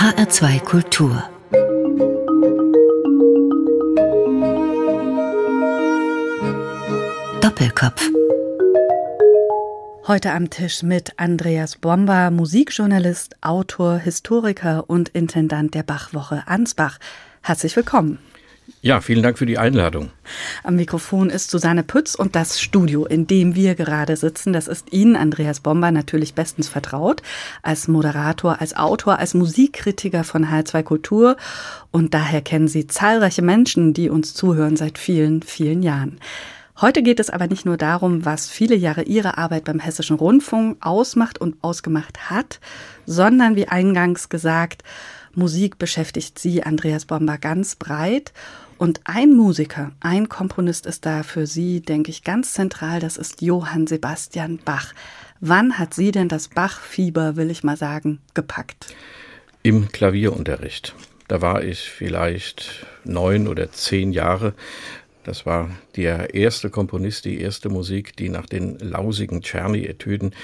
HR2 Kultur Doppelkopf Heute am Tisch mit Andreas Bomber, Musikjournalist, Autor, Historiker und Intendant der Bachwoche Ansbach. Herzlich willkommen. Ja, vielen Dank für die Einladung. Am Mikrofon ist Susanne Pütz und das Studio, in dem wir gerade sitzen, das ist Ihnen, Andreas Bomber, natürlich bestens vertraut. Als Moderator, als Autor, als Musikkritiker von H2 Kultur. Und daher kennen Sie zahlreiche Menschen, die uns zuhören seit vielen, vielen Jahren. Heute geht es aber nicht nur darum, was viele Jahre Ihre Arbeit beim Hessischen Rundfunk ausmacht und ausgemacht hat, sondern wie eingangs gesagt, Musik beschäftigt Sie, Andreas Bomber, ganz breit. Und ein Musiker, ein Komponist ist da für Sie, denke ich, ganz zentral. Das ist Johann Sebastian Bach. Wann hat Sie denn das Bach-Fieber, will ich mal sagen, gepackt? Im Klavierunterricht. Da war ich vielleicht neun oder zehn Jahre. Das war der erste Komponist, die erste Musik, die nach den lausigen Czerny-Etüden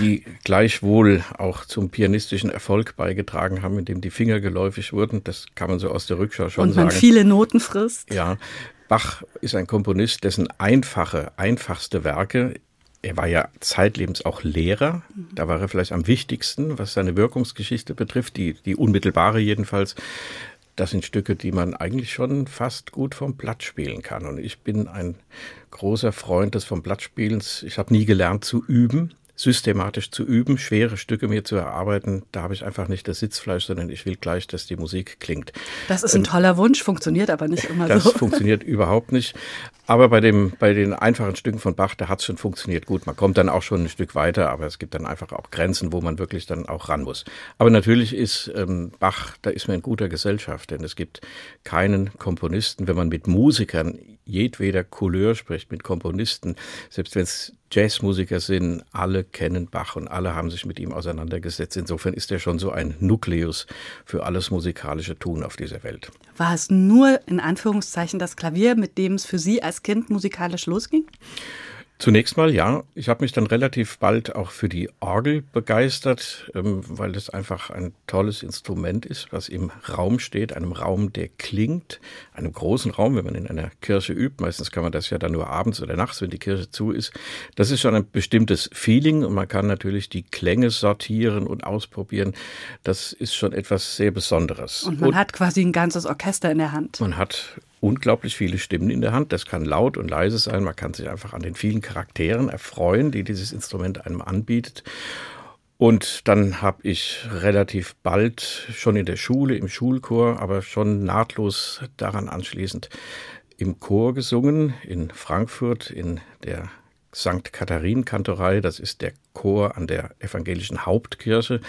die gleichwohl auch zum pianistischen Erfolg beigetragen haben, indem die Finger geläufig wurden. Das kann man so aus der Rückschau schon sagen. Und man sagen. viele Noten frisst. Ja, Bach ist ein Komponist, dessen einfache, einfachste Werke er war ja zeitlebens auch Lehrer. Da war er vielleicht am wichtigsten, was seine Wirkungsgeschichte betrifft, die, die unmittelbare jedenfalls. Das sind Stücke, die man eigentlich schon fast gut vom Blatt spielen kann. Und ich bin ein großer Freund des vom Blattspielens. Ich habe nie gelernt zu üben systematisch zu üben, schwere Stücke mir zu erarbeiten, da habe ich einfach nicht das Sitzfleisch, sondern ich will gleich, dass die Musik klingt. Das ist ein toller Wunsch, funktioniert aber nicht immer das so. Das funktioniert überhaupt nicht. Aber bei, dem, bei den einfachen Stücken von Bach, da hat es schon funktioniert gut. Man kommt dann auch schon ein Stück weiter, aber es gibt dann einfach auch Grenzen, wo man wirklich dann auch ran muss. Aber natürlich ist ähm, Bach, da ist man in guter Gesellschaft, denn es gibt keinen Komponisten, wenn man mit Musikern jedweder Couleur spricht, mit Komponisten, selbst wenn es Jazzmusiker sind, alle kennen Bach und alle haben sich mit ihm auseinandergesetzt. Insofern ist er schon so ein Nukleus für alles musikalische Tun auf dieser Welt. War es nur in Anführungszeichen das Klavier, mit dem es für Sie als Kind musikalisch losging? Zunächst mal ja. Ich habe mich dann relativ bald auch für die Orgel begeistert, ähm, weil das einfach ein tolles Instrument ist, was im Raum steht, einem Raum, der klingt, einem großen Raum, wenn man in einer Kirche übt. Meistens kann man das ja dann nur abends oder nachts, wenn die Kirche zu ist. Das ist schon ein bestimmtes Feeling und man kann natürlich die Klänge sortieren und ausprobieren. Das ist schon etwas sehr Besonderes. Und man und hat quasi ein ganzes Orchester in der Hand. Man hat unglaublich viele Stimmen in der Hand. Das kann laut und leise sein. Man kann sich einfach an den vielen Charakteren erfreuen, die dieses Instrument einem anbietet. Und dann habe ich relativ bald schon in der Schule, im Schulchor, aber schon nahtlos daran anschließend im Chor gesungen in Frankfurt in der St. Katharin-Kantorei. Das ist der Chor an der evangelischen Hauptkirche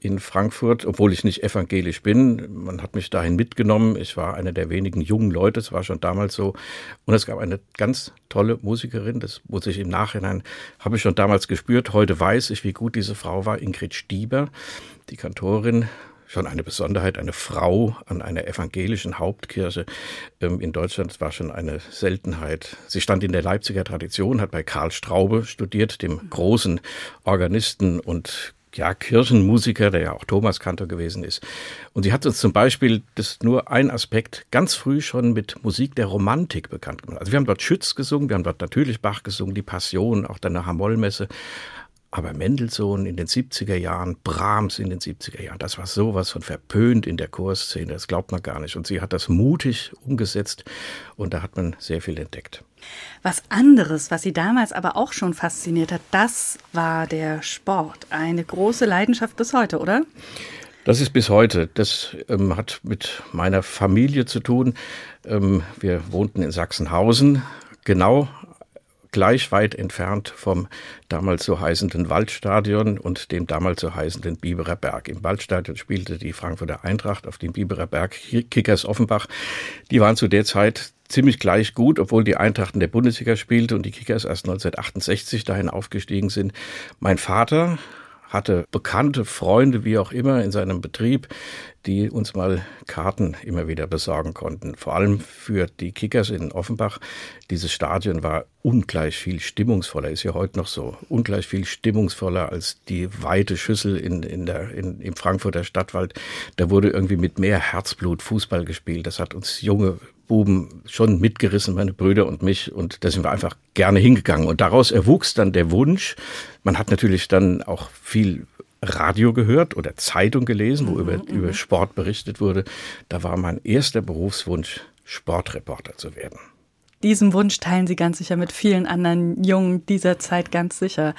in Frankfurt, obwohl ich nicht evangelisch bin. Man hat mich dahin mitgenommen. Ich war einer der wenigen jungen Leute, es war schon damals so. Und es gab eine ganz tolle Musikerin, das muss ich im Nachhinein, habe ich schon damals gespürt. Heute weiß ich, wie gut diese Frau war, Ingrid Stieber, die Kantorin schon eine Besonderheit, eine Frau an einer evangelischen Hauptkirche ähm, in Deutschland war schon eine Seltenheit. Sie stand in der Leipziger Tradition, hat bei Karl Straube studiert, dem großen Organisten und ja, Kirchenmusiker, der ja auch Thomas Kantor gewesen ist. Und sie hat uns zum Beispiel, das ist nur ein Aspekt, ganz früh schon mit Musik der Romantik bekannt gemacht. Also wir haben dort Schütz gesungen, wir haben dort natürlich Bach gesungen, die Passion, auch dann eine Hamollmesse. Aber Mendelssohn in den 70er Jahren, Brahms in den 70er Jahren, das war sowas von verpönt in der Chorszene, das glaubt man gar nicht. Und sie hat das mutig umgesetzt und da hat man sehr viel entdeckt. Was anderes, was sie damals aber auch schon fasziniert hat, das war der Sport. Eine große Leidenschaft bis heute, oder? Das ist bis heute. Das ähm, hat mit meiner Familie zu tun. Ähm, wir wohnten in Sachsenhausen, genau gleich weit entfernt vom damals so heißenden Waldstadion und dem damals so heißenden Biberer Berg. Im Waldstadion spielte die Frankfurter Eintracht auf dem Biberer Berg Kickers Offenbach. Die waren zu der Zeit ziemlich gleich gut, obwohl die Eintracht in der Bundesliga spielte und die Kickers erst 1968 dahin aufgestiegen sind. Mein Vater hatte bekannte Freunde, wie auch immer, in seinem Betrieb, die uns mal Karten immer wieder besorgen konnten. Vor allem für die Kickers in Offenbach. Dieses Stadion war ungleich viel stimmungsvoller, ist ja heute noch so, ungleich viel stimmungsvoller als die weite Schüssel in, in der, in, im Frankfurter Stadtwald. Da wurde irgendwie mit mehr Herzblut Fußball gespielt. Das hat uns junge Buben schon mitgerissen, meine Brüder und mich. Und da sind wir einfach gerne hingegangen. Und daraus erwuchs dann der Wunsch. Man hat natürlich dann auch viel Radio gehört oder Zeitung gelesen, wo mhm, über, mhm. über Sport berichtet wurde. Da war mein erster Berufswunsch, Sportreporter zu werden. Diesen Wunsch teilen Sie ganz sicher mit vielen anderen Jungen dieser Zeit ganz sicher.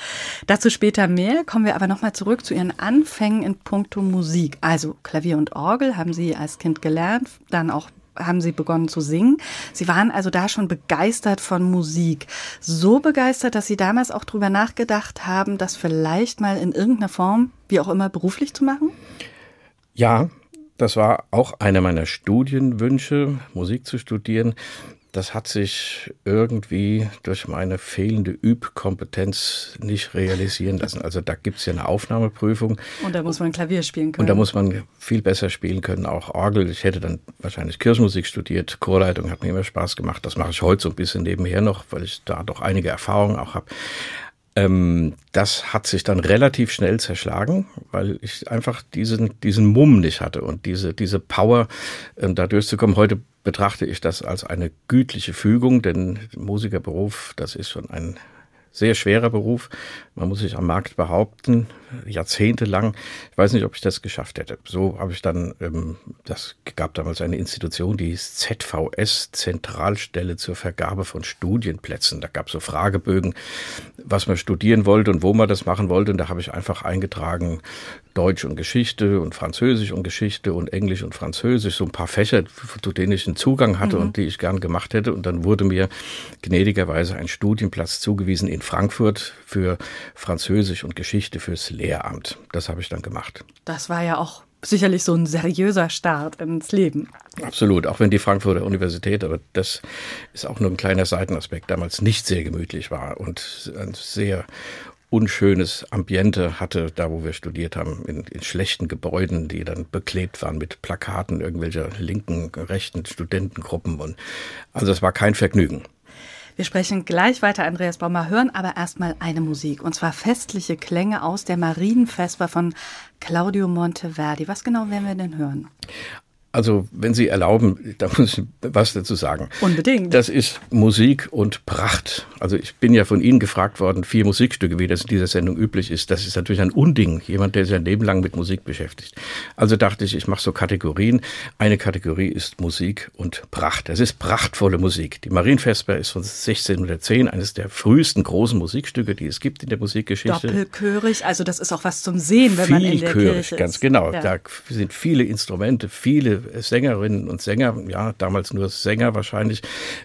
Dazu später mehr. Kommen wir aber nochmal zurück zu Ihren Anfängen in puncto Musik. Also Klavier und Orgel haben Sie als Kind gelernt, dann auch haben sie begonnen zu singen. Sie waren also da schon begeistert von Musik. So begeistert, dass sie damals auch drüber nachgedacht haben, das vielleicht mal in irgendeiner Form, wie auch immer, beruflich zu machen? Ja, das war auch einer meiner Studienwünsche, Musik zu studieren das hat sich irgendwie durch meine fehlende Übkompetenz nicht realisieren lassen. Also da gibt es ja eine Aufnahmeprüfung. Und da muss man Klavier spielen können. Und da muss man viel besser spielen können, auch Orgel. Ich hätte dann wahrscheinlich Kirchenmusik studiert. Chorleitung hat mir immer Spaß gemacht. Das mache ich heute so ein bisschen nebenher noch, weil ich da doch einige Erfahrungen auch habe ähm, das hat sich dann relativ schnell zerschlagen, weil ich einfach diesen, diesen Mumm nicht hatte und diese, diese Power, ähm, da durchzukommen. Heute betrachte ich das als eine gütliche Fügung, denn Musikerberuf, das ist schon ein sehr schwerer Beruf. Man muss sich am Markt behaupten, jahrzehntelang. Ich weiß nicht, ob ich das geschafft hätte. So habe ich dann, ähm, das gab damals eine Institution, die hieß ZVS, Zentralstelle zur Vergabe von Studienplätzen. Da gab es so Fragebögen, was man studieren wollte und wo man das machen wollte. Und da habe ich einfach eingetragen, Deutsch und Geschichte und Französisch und Geschichte und Englisch und Französisch, so ein paar Fächer, zu denen ich einen Zugang hatte mhm. und die ich gern gemacht hätte. Und dann wurde mir gnädigerweise ein Studienplatz zugewiesen in Frankfurt für Französisch und Geschichte fürs Lehramt. Das habe ich dann gemacht. Das war ja auch sicherlich so ein seriöser Start ins Leben. Absolut, auch wenn die Frankfurter Universität, aber das ist auch nur ein kleiner Seitenaspekt, damals nicht sehr gemütlich war und ein sehr unschönes Ambiente hatte, da wo wir studiert haben, in, in, schlechten Gebäuden, die dann beklebt waren mit Plakaten irgendwelcher linken, rechten Studentengruppen. Und also es war kein Vergnügen. Wir sprechen gleich weiter, Andreas Baumer, hören aber erstmal eine Musik, und zwar festliche Klänge aus der Marienvesper von Claudio Monteverdi. Was genau werden wir denn hören? Also, wenn Sie erlauben, da muss ich was dazu sagen. Unbedingt. Das ist Musik und Pracht. Also, ich bin ja von Ihnen gefragt worden, vier Musikstücke, wie das in dieser Sendung üblich ist. Das ist natürlich ein Unding, jemand, der sich ein Leben lang mit Musik beschäftigt. Also dachte ich, ich mache so Kategorien. Eine Kategorie ist Musik und Pracht. Das ist prachtvolle Musik. Die Marienvesper ist von 1610, eines der frühesten großen Musikstücke, die es gibt in der Musikgeschichte. Doppelchörig, also das ist auch was zum Sehen, wenn man in der Kirche ist. ganz genau. Ja. Da sind viele Instrumente, viele Sängerinnen und Sänger, ja, damals nur Sänger wahrscheinlich,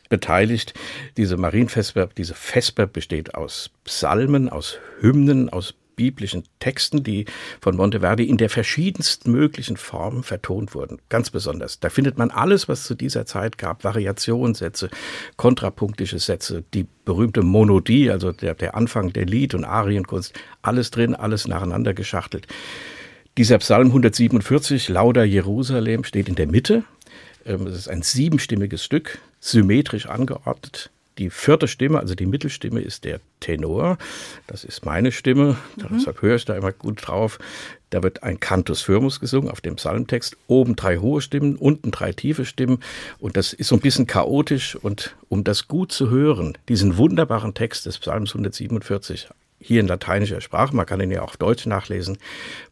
beteiligt. Diese Marienvesper, diese Vesper besteht aus Psalmen, aus Hymnen, aus biblischen Texten, die von Monteverdi in der verschiedensten möglichen Formen vertont wurden. Ganz besonders. Da findet man alles, was zu dieser Zeit gab. Variationssätze, kontrapunktische Sätze, die berühmte Monodie, also der, der Anfang der Lied- und Arienkunst. Alles drin, alles nacheinander geschachtelt. Dieser Psalm 147, Lauda Jerusalem, steht in der Mitte. Ähm, es ist ein siebenstimmiges Stück, symmetrisch angeordnet. Die vierte Stimme, also die Mittelstimme, ist der Tenor. Das ist meine Stimme, mhm. deshalb höre ich da immer gut drauf. Da wird ein Cantus Firmus gesungen auf dem Psalmtext. Oben drei hohe Stimmen, unten drei tiefe Stimmen. Und das ist so ein bisschen chaotisch. Und um das gut zu hören, diesen wunderbaren Text des Psalms 147 hier in lateinischer Sprache, man kann ihn ja auch auf Deutsch nachlesen,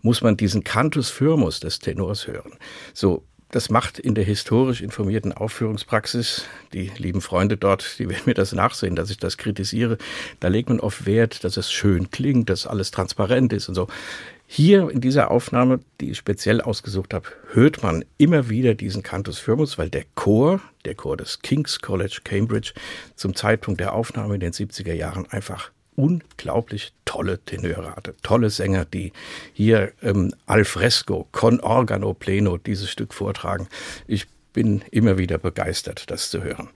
muss man diesen Cantus Firmus des Tenors hören. So, das macht in der historisch informierten Aufführungspraxis, die lieben Freunde dort, die werden mir das nachsehen, dass ich das kritisiere, da legt man oft Wert, dass es schön klingt, dass alles transparent ist und so. Hier in dieser Aufnahme, die ich speziell ausgesucht habe, hört man immer wieder diesen Cantus Firmus, weil der Chor, der Chor des King's College Cambridge, zum Zeitpunkt der Aufnahme in den 70er Jahren einfach unglaublich tolle Tenöre hatte, tolle Sänger, die hier ähm, al fresco, con organo pleno dieses Stück vortragen. Ich bin immer wieder begeistert, das zu hören.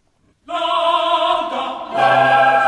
Lauda, lauda,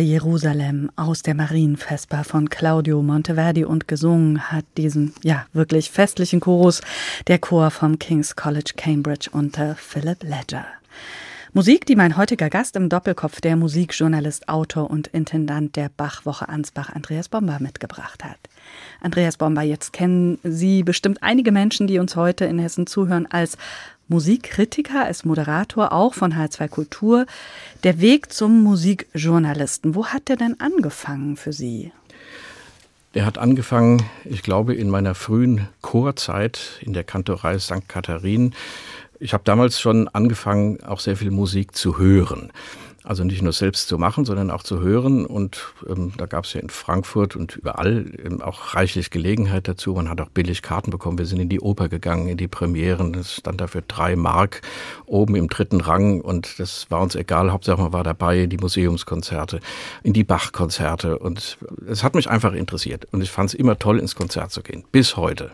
Jerusalem aus der Marienvesper von Claudio Monteverdi und gesungen hat diesen, ja, wirklich festlichen Chorus der Chor vom King's College Cambridge unter Philip Ledger. Musik, die mein heutiger Gast im Doppelkopf, der Musikjournalist, Autor und Intendant der Bachwoche Ansbach, Andreas Bomber, mitgebracht hat. Andreas Bomber, jetzt kennen Sie bestimmt einige Menschen, die uns heute in Hessen zuhören, als Musikkritiker, als Moderator auch von H2 Kultur. Der Weg zum Musikjournalisten, wo hat der denn angefangen für Sie? Der hat angefangen, ich glaube, in meiner frühen Chorzeit in der Kantorei St. Katharinen. Ich habe damals schon angefangen, auch sehr viel Musik zu hören. Also nicht nur selbst zu machen, sondern auch zu hören. Und ähm, da gab es ja in Frankfurt und überall ähm, auch reichlich Gelegenheit dazu. Man hat auch billig Karten bekommen. Wir sind in die Oper gegangen, in die Premieren. Das stand da für drei Mark oben im dritten Rang. Und das war uns egal. Hauptsache man war dabei, in die Museumskonzerte, in die Bachkonzerte. Und es hat mich einfach interessiert. Und ich fand es immer toll, ins Konzert zu gehen. Bis heute.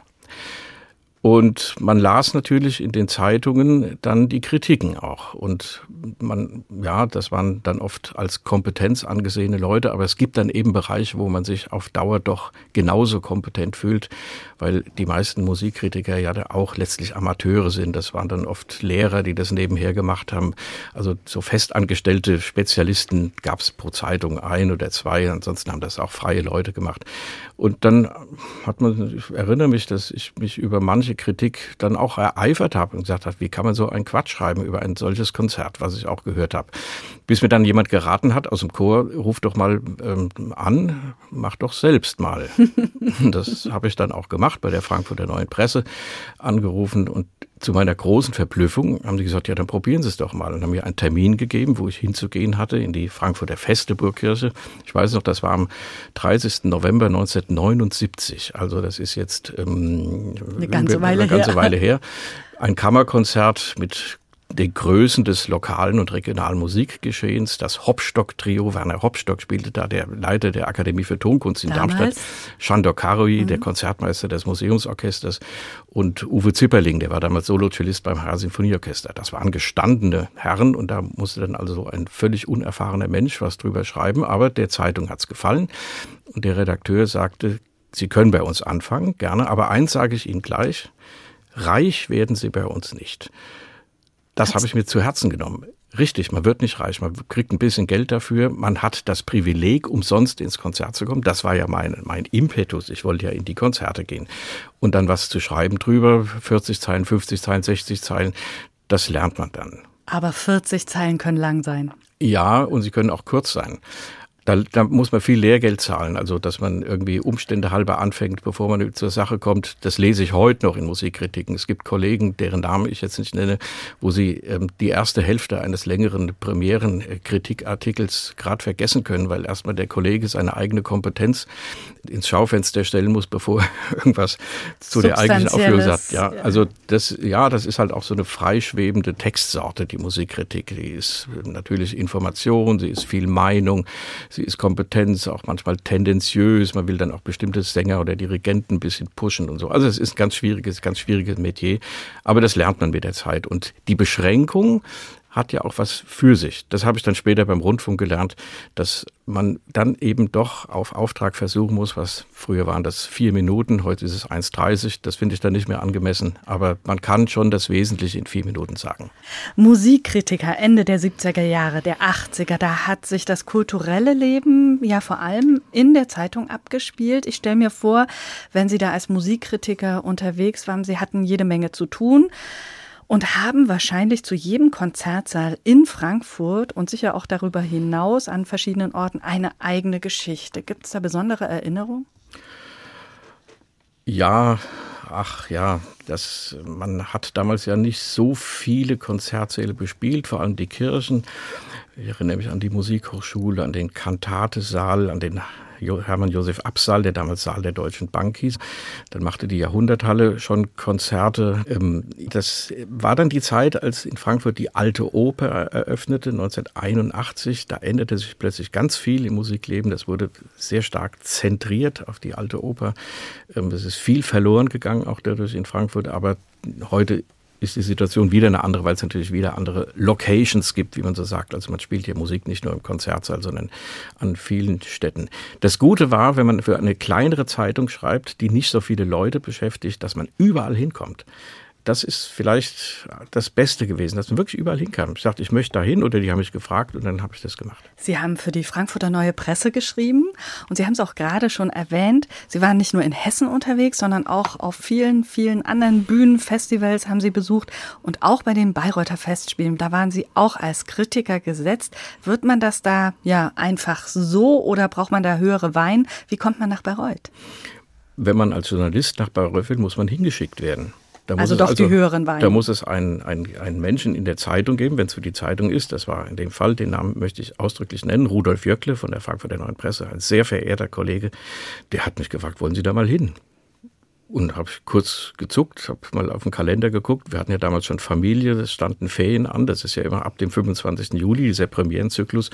Und man las natürlich in den Zeitungen dann die Kritiken auch. Und man, ja, das waren dann oft als Kompetenz angesehene Leute, aber es gibt dann eben Bereiche, wo man sich auf Dauer doch genauso kompetent fühlt, weil die meisten Musikkritiker ja auch letztlich Amateure sind. Das waren dann oft Lehrer, die das nebenher gemacht haben. Also so festangestellte Spezialisten gab es pro Zeitung ein oder zwei, ansonsten haben das auch freie Leute gemacht. Und dann hat man, ich erinnere mich, dass ich mich über manche Kritik dann auch ereifert habe und gesagt habe, wie kann man so einen Quatsch schreiben über ein solches Konzert, was ich auch gehört habe. Bis mir dann jemand geraten hat aus dem Chor, ruf doch mal ähm, an, mach doch selbst mal. das habe ich dann auch gemacht bei der Frankfurter Neuen Presse, angerufen und zu meiner großen Verblüffung haben sie gesagt, ja, dann probieren Sie es doch mal und haben mir einen Termin gegeben, wo ich hinzugehen hatte in die Frankfurter Feste Burgkirche. Ich weiß noch, das war am 30. November 1979. Also das ist jetzt ähm, eine ganze Weile eine ganze her. Weile her. Ein Kammerkonzert mit den Größen des lokalen und regionalen Musikgeschehens. Das Hopstock-Trio, Werner Hopstock spielte da, der Leiter der Akademie für Tonkunst in Damals? Darmstadt. Shandor Karoi, mhm. der Konzertmeister des Museumsorchesters. Und Uwe Zipperling, der war damals Solo-Cellist beim Haar-Sinfonieorchester. Das waren gestandene Herren und da musste dann also ein völlig unerfahrener Mensch was drüber schreiben. Aber der Zeitung hat's gefallen. Und der Redakteur sagte, Sie können bei uns anfangen, gerne. Aber eins sage ich Ihnen gleich. Reich werden Sie bei uns nicht. Das habe ich mir zu Herzen genommen. Richtig, man wird nicht reich, man kriegt ein bisschen Geld dafür, man hat das Privileg, umsonst ins Konzert zu kommen. Das war ja mein, mein Impetus. Ich wollte ja in die Konzerte gehen. Und dann was zu schreiben drüber, 40 Zeilen, 50 Zeilen, 60 Zeilen, das lernt man dann. Aber 40 Zeilen können lang sein. Ja, und sie können auch kurz sein. Da, da muss man viel Lehrgeld zahlen, also dass man irgendwie Umstände halber anfängt, bevor man zur Sache kommt. Das lese ich heute noch in Musikkritiken. Es gibt Kollegen, deren Namen ich jetzt nicht nenne, wo sie ähm, die erste Hälfte eines längeren Premieren-Kritikartikels gerade vergessen können, weil erstmal der Kollege seine eigene Kompetenz ins Schaufenster stellen muss, bevor er irgendwas zu der eigentlichen Aufführung sagt. Ja, also das, ja, das ist halt auch so eine freischwebende Textsorte, die Musikkritik. Die ist natürlich Information, sie ist viel Meinung sie ist Kompetenz, auch manchmal tendenziös. Man will dann auch bestimmte Sänger oder Dirigenten ein bisschen pushen und so. Also es ist ein ganz schwieriges, ganz schwieriges Metier. Aber das lernt man mit der Zeit. Und die Beschränkung hat ja auch was für sich. Das habe ich dann später beim Rundfunk gelernt, dass man dann eben doch auf Auftrag versuchen muss, was früher waren das vier Minuten, heute ist es 1,30. Das finde ich dann nicht mehr angemessen. Aber man kann schon das Wesentliche in vier Minuten sagen. Musikkritiker Ende der 70er Jahre, der 80er, da hat sich das kulturelle Leben ja vor allem in der Zeitung abgespielt. Ich stelle mir vor, wenn Sie da als Musikkritiker unterwegs waren, Sie hatten jede Menge zu tun und haben wahrscheinlich zu jedem Konzertsaal in Frankfurt und sicher auch darüber hinaus an verschiedenen Orten eine eigene Geschichte. Gibt es da besondere Erinnerungen? Ja, ach ja, das, man hat damals ja nicht so viele Konzertsäle bespielt, vor allem die Kirchen. Ich erinnere mich an die Musikhochschule, an den Kantatesaal, an den Hermann Josef Absal, der damals Saal der Deutschen Bank hieß. Dann machte die Jahrhunderthalle schon Konzerte. Ähm, das war dann die Zeit, als in Frankfurt die Alte Oper eröffnete, 1981. Da änderte sich plötzlich ganz viel im Musikleben. Das wurde sehr stark zentriert auf die Alte Oper. Ähm, es ist viel verloren gegangen, auch dadurch in Frankfurt. Aber heute ist die Situation wieder eine andere, weil es natürlich wieder andere Locations gibt, wie man so sagt. Also man spielt hier Musik nicht nur im Konzertsaal, sondern an vielen Städten. Das Gute war, wenn man für eine kleinere Zeitung schreibt, die nicht so viele Leute beschäftigt, dass man überall hinkommt das ist vielleicht das Beste gewesen, dass man wirklich überall hinkam. Ich sagte, ich möchte da hin oder die haben mich gefragt und dann habe ich das gemacht. Sie haben für die Frankfurter Neue Presse geschrieben und Sie haben es auch gerade schon erwähnt. Sie waren nicht nur in Hessen unterwegs, sondern auch auf vielen, vielen anderen Bühnen, Festivals haben Sie besucht und auch bei den Bayreuther Festspielen. Da waren Sie auch als Kritiker gesetzt. Wird man das da ja einfach so oder braucht man da höhere Wein? Wie kommt man nach Bayreuth? Wenn man als Journalist nach Bayreuth will, muss man hingeschickt werden. Also doch also, die höheren Weine. Da muss es einen, einen, einen Menschen in der Zeitung geben, wenn es für die Zeitung ist. Das war in dem Fall, den Namen möchte ich ausdrücklich nennen, Rudolf Jöckle von der Frankfurter Neuen Presse, ein sehr verehrter Kollege. Der hat mich gefragt, wollen Sie da mal hin? Und habe kurz gezuckt, habe mal auf den Kalender geguckt. Wir hatten ja damals schon Familie, es standen Ferien an. Das ist ja immer ab dem 25. Juli, dieser Premierenzyklus.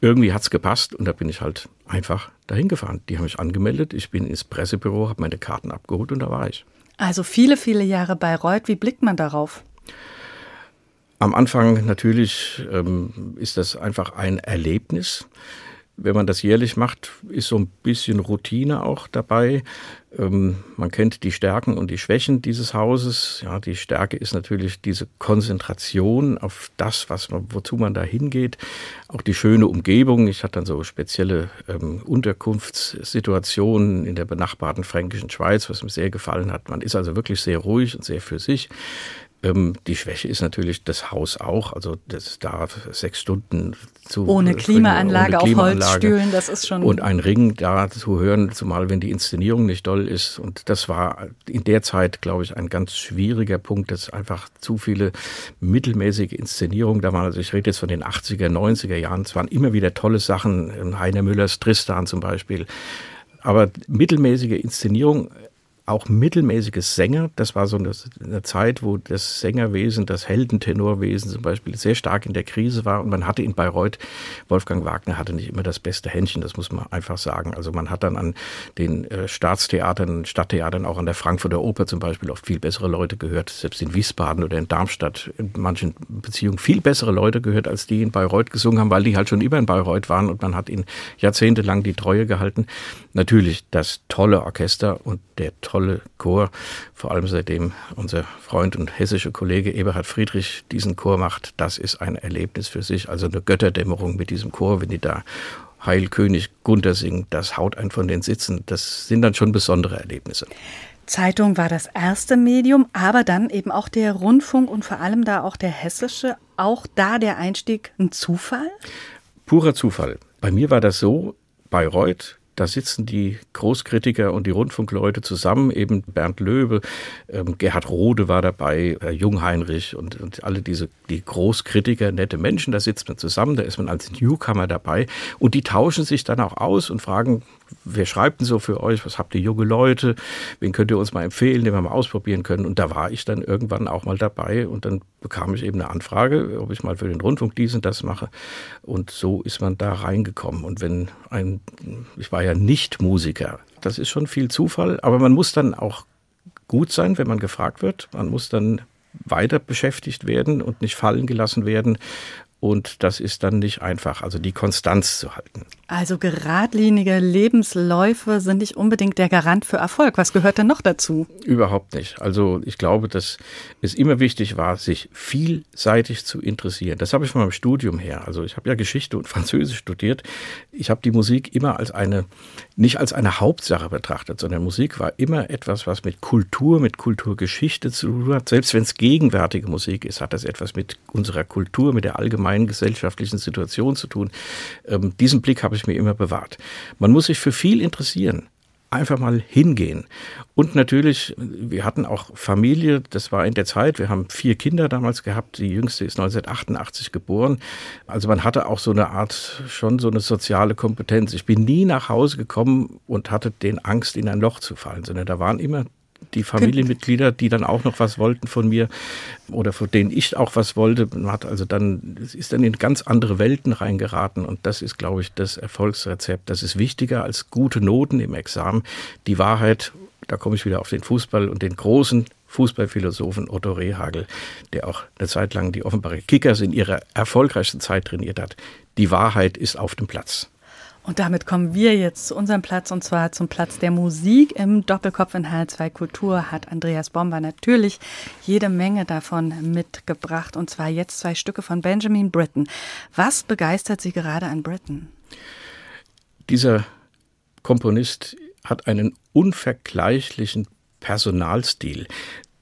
Irgendwie hat's gepasst und da bin ich halt einfach dahin gefahren. Die haben mich angemeldet. Ich bin ins Pressebüro, habe meine Karten abgeholt und da war ich. Also viele, viele Jahre Bayreuth. Wie blickt man darauf? Am Anfang natürlich ähm, ist das einfach ein Erlebnis. Wenn man das jährlich macht, ist so ein bisschen Routine auch dabei. Ähm, man kennt die Stärken und die Schwächen dieses Hauses. Ja, die Stärke ist natürlich diese Konzentration auf das, was man, wozu man da hingeht. Auch die schöne Umgebung. Ich hatte dann so spezielle ähm, Unterkunftssituationen in der benachbarten fränkischen Schweiz, was mir sehr gefallen hat. Man ist also wirklich sehr ruhig und sehr für sich. Ähm, die Schwäche ist natürlich das Haus auch, also das da sechs Stunden zu ohne Klimaanlage, ohne Klimaanlage auf Holzstühlen, das ist schon und ein Ring da zu hören, zumal wenn die Inszenierung nicht doll ist. Und das war in der Zeit, glaube ich, ein ganz schwieriger Punkt, dass einfach zu viele mittelmäßige Inszenierungen da waren. Also ich rede jetzt von den 80er, 90er Jahren, es waren immer wieder tolle Sachen, Heiner Müllers Tristan zum Beispiel. Aber mittelmäßige Inszenierung auch mittelmäßiges Sänger. Das war so eine, eine, Zeit, wo das Sängerwesen, das Heldentenorwesen zum Beispiel sehr stark in der Krise war. Und man hatte in Bayreuth, Wolfgang Wagner hatte nicht immer das beste Händchen, das muss man einfach sagen. Also man hat dann an den äh, Staatstheatern, Stadttheatern, auch an der Frankfurter Oper zum Beispiel oft viel bessere Leute gehört. Selbst in Wiesbaden oder in Darmstadt in manchen Beziehungen viel bessere Leute gehört, als die in Bayreuth gesungen haben, weil die halt schon immer in Bayreuth waren und man hat ihnen jahrzehntelang die Treue gehalten. Natürlich das tolle Orchester und der Chor, vor allem seitdem unser Freund und hessische Kollege Eberhard Friedrich diesen Chor macht, das ist ein Erlebnis für sich, also eine Götterdämmerung mit diesem Chor, wenn die da Heilkönig Gunther singen, das haut einen von den Sitzen, das sind dann schon besondere Erlebnisse. Zeitung war das erste Medium, aber dann eben auch der Rundfunk und vor allem da auch der hessische, auch da der Einstieg ein Zufall? Purer Zufall. Bei mir war das so, Bayreuth, da sitzen die Großkritiker und die Rundfunkleute zusammen, eben Bernd Löwe, ähm, Gerhard Rode war dabei, äh, Jungheinrich und, und alle diese die Großkritiker, nette Menschen, da sitzt man zusammen, da ist man als Newcomer dabei. Und die tauschen sich dann auch aus und fragen, wer schreibt denn so für euch, was habt ihr junge Leute, wen könnt ihr uns mal empfehlen, den wir mal ausprobieren können. Und da war ich dann irgendwann auch mal dabei und dann bekam ich eben eine Anfrage, ob ich mal für den Rundfunk dies und das mache. Und so ist man da reingekommen. Und wenn ein, ich war ja nicht Musiker, das ist schon viel Zufall, aber man muss dann auch gut sein, wenn man gefragt wird, man muss dann weiter beschäftigt werden und nicht fallen gelassen werden. Und das ist dann nicht einfach, also die Konstanz zu halten. Also geradlinige Lebensläufe sind nicht unbedingt der Garant für Erfolg. Was gehört denn noch dazu? Überhaupt nicht. Also ich glaube, dass es immer wichtig war, sich vielseitig zu interessieren. Das habe ich von meinem Studium her. Also ich habe ja Geschichte und Französisch studiert. Ich habe die Musik immer als eine, nicht als eine Hauptsache betrachtet, sondern Musik war immer etwas, was mit Kultur, mit Kulturgeschichte zu tun hat. Selbst wenn es gegenwärtige Musik ist, hat das etwas mit unserer Kultur, mit der allgemeinen gesellschaftlichen Situation zu tun. Ähm, diesen Blick habe habe ich mir immer bewahrt. Man muss sich für viel interessieren einfach mal hingehen. Und natürlich, wir hatten auch Familie, das war in der Zeit, wir haben vier Kinder damals gehabt, die jüngste ist 1988 geboren. Also man hatte auch so eine Art, schon so eine soziale Kompetenz. Ich bin nie nach Hause gekommen und hatte den Angst, in ein Loch zu fallen, sondern da waren immer die Familienmitglieder, die dann auch noch was wollten von mir oder von denen ich auch was wollte. Hat also dann, ist dann in ganz andere Welten reingeraten und das ist, glaube ich, das Erfolgsrezept. Das ist wichtiger als gute Noten im Examen. Die Wahrheit, da komme ich wieder auf den Fußball und den großen Fußballphilosophen Otto Rehagel, der auch eine Zeit lang die Offenbare Kickers in ihrer erfolgreichsten Zeit trainiert hat. Die Wahrheit ist auf dem Platz. Und damit kommen wir jetzt zu unserem Platz und zwar zum Platz der Musik. Im Doppelkopf in H2 Kultur hat Andreas Bomber natürlich jede Menge davon mitgebracht und zwar jetzt zwei Stücke von Benjamin Britten. Was begeistert Sie gerade an Britten? Dieser Komponist hat einen unvergleichlichen Personalstil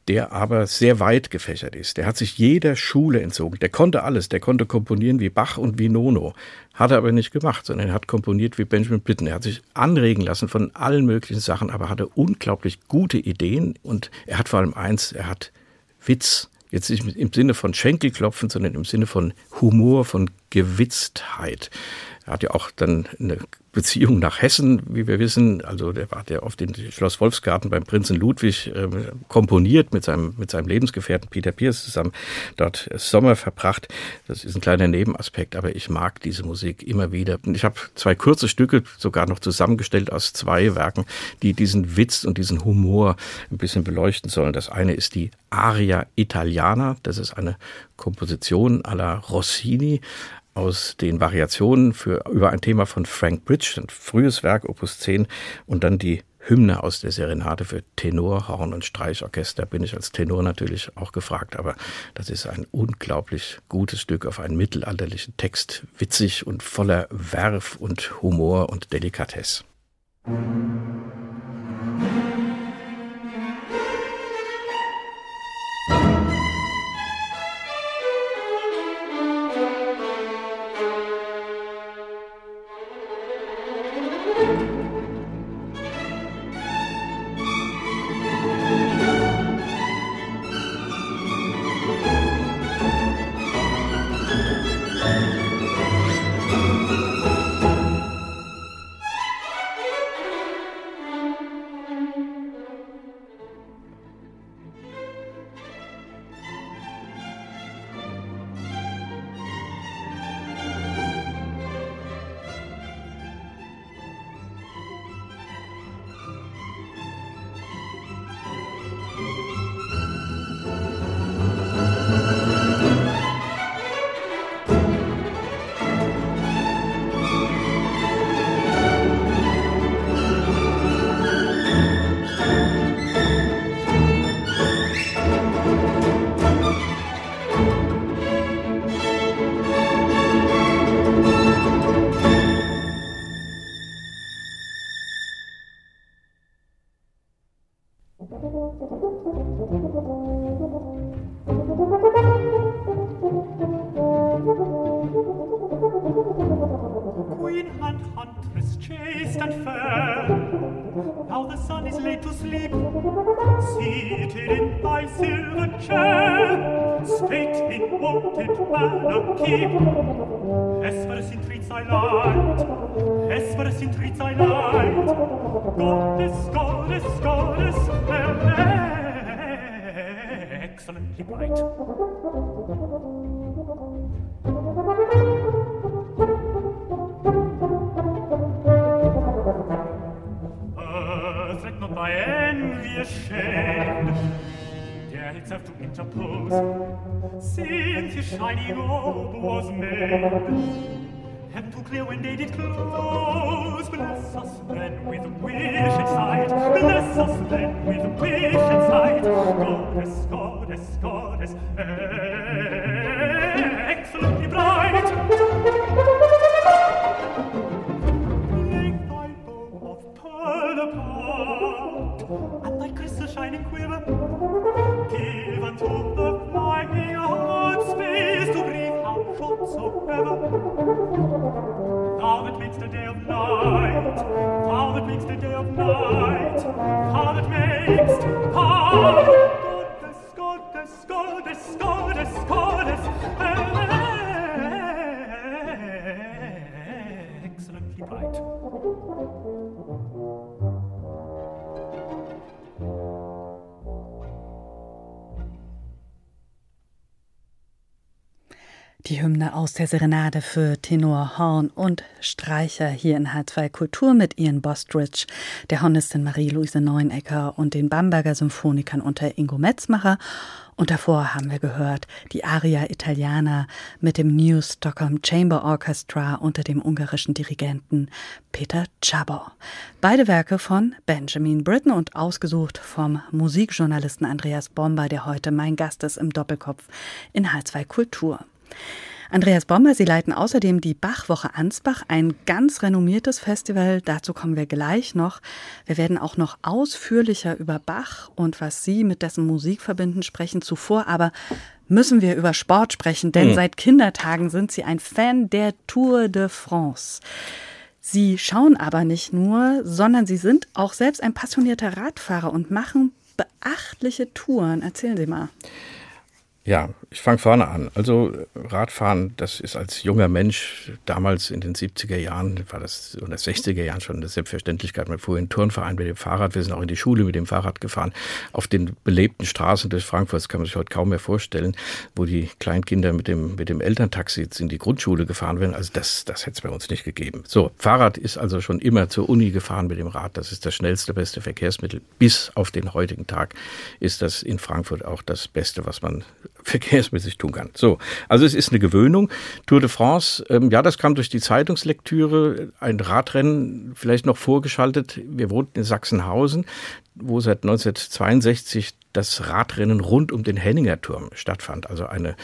der aber sehr weit gefächert ist. Der hat sich jeder Schule entzogen. Der konnte alles. Der konnte komponieren wie Bach und wie Nono. Hat er aber nicht gemacht, sondern er hat komponiert wie Benjamin Britten. Er hat sich anregen lassen von allen möglichen Sachen, aber hatte unglaublich gute Ideen und er hat vor allem eins, er hat Witz. Jetzt nicht im Sinne von Schenkelklopfen, sondern im Sinne von Humor, von Gewitztheit. Er hat ja auch dann eine Beziehung nach Hessen, wie wir wissen. Also der war der oft in Schloss Wolfsgarten beim Prinzen Ludwig äh, komponiert mit seinem, mit seinem Lebensgefährten Peter Pierce zusammen dort Sommer verbracht. Das ist ein kleiner Nebenaspekt, aber ich mag diese Musik immer wieder. Ich habe zwei kurze Stücke sogar noch zusammengestellt aus zwei Werken, die diesen Witz und diesen Humor ein bisschen beleuchten sollen. Das eine ist die Aria Italiana. Das ist eine Komposition alla Rossini, aus den Variationen für, über ein Thema von Frank Bridge, ein frühes Werk, Opus 10, und dann die Hymne aus der Serenade für Tenor, Horn und Streichorchester bin ich als Tenor natürlich auch gefragt, aber das ist ein unglaublich gutes Stück auf einen mittelalterlichen Text, witzig und voller Werf und Humor und Delikatesse. shining orb was made. And to clear when they did close, bless us then with wish and sight, bless us then with wish and Zeit. Gottes, Gottes, Gottes, wechseln die Breit. Leg dein Bow auf Pearl apart, and thy crystal shining quiver, give unto the flying heart space to breathe out whatsoever. Thou that makes the day of night, thou that makes the day of night, Die Hymne aus der Serenade für Tenor, Horn und Streicher hier in H2 Kultur mit Ian Bostridge, der Hornistin Marie-Louise Neunecker und den Bamberger Symphonikern unter Ingo Metzmacher. Und davor haben wir gehört die Aria Italiana mit dem New Stockholm Chamber Orchestra unter dem ungarischen Dirigenten Peter Czabor. Beide Werke von Benjamin Britten und ausgesucht vom Musikjournalisten Andreas Bomber, der heute mein Gast ist im Doppelkopf in H2 Kultur. Andreas Bomber, Sie leiten außerdem die Bachwoche Ansbach, ein ganz renommiertes Festival. Dazu kommen wir gleich noch. Wir werden auch noch ausführlicher über Bach und was Sie mit dessen Musik verbinden sprechen. Zuvor aber müssen wir über Sport sprechen, denn mhm. seit Kindertagen sind Sie ein Fan der Tour de France. Sie schauen aber nicht nur, sondern Sie sind auch selbst ein passionierter Radfahrer und machen beachtliche Touren. Erzählen Sie mal. Ja, ich fange vorne an. Also Radfahren, das ist als junger Mensch damals in den 70er Jahren, war das oder 60er Jahren schon eine Selbstverständlichkeit. Man fuhr in den Turnverein mit dem Fahrrad, wir sind auch in die Schule mit dem Fahrrad gefahren. Auf den belebten Straßen des Frankfurts kann man sich heute kaum mehr vorstellen, wo die Kleinkinder mit dem, mit dem Elterntaxi in die Grundschule gefahren werden. Also das, das hätte es bei uns nicht gegeben. So, Fahrrad ist also schon immer zur Uni gefahren mit dem Rad. Das ist das schnellste, beste Verkehrsmittel. Bis auf den heutigen Tag ist das in Frankfurt auch das Beste, was man verkehrsmäßig tun kann. So, also es ist eine Gewöhnung. Tour de France, ähm, ja, das kam durch die Zeitungslektüre, ein Radrennen vielleicht noch vorgeschaltet. Wir wohnten in Sachsenhausen, wo seit 1962 das Radrennen rund um den Henninger Turm stattfand. Also eine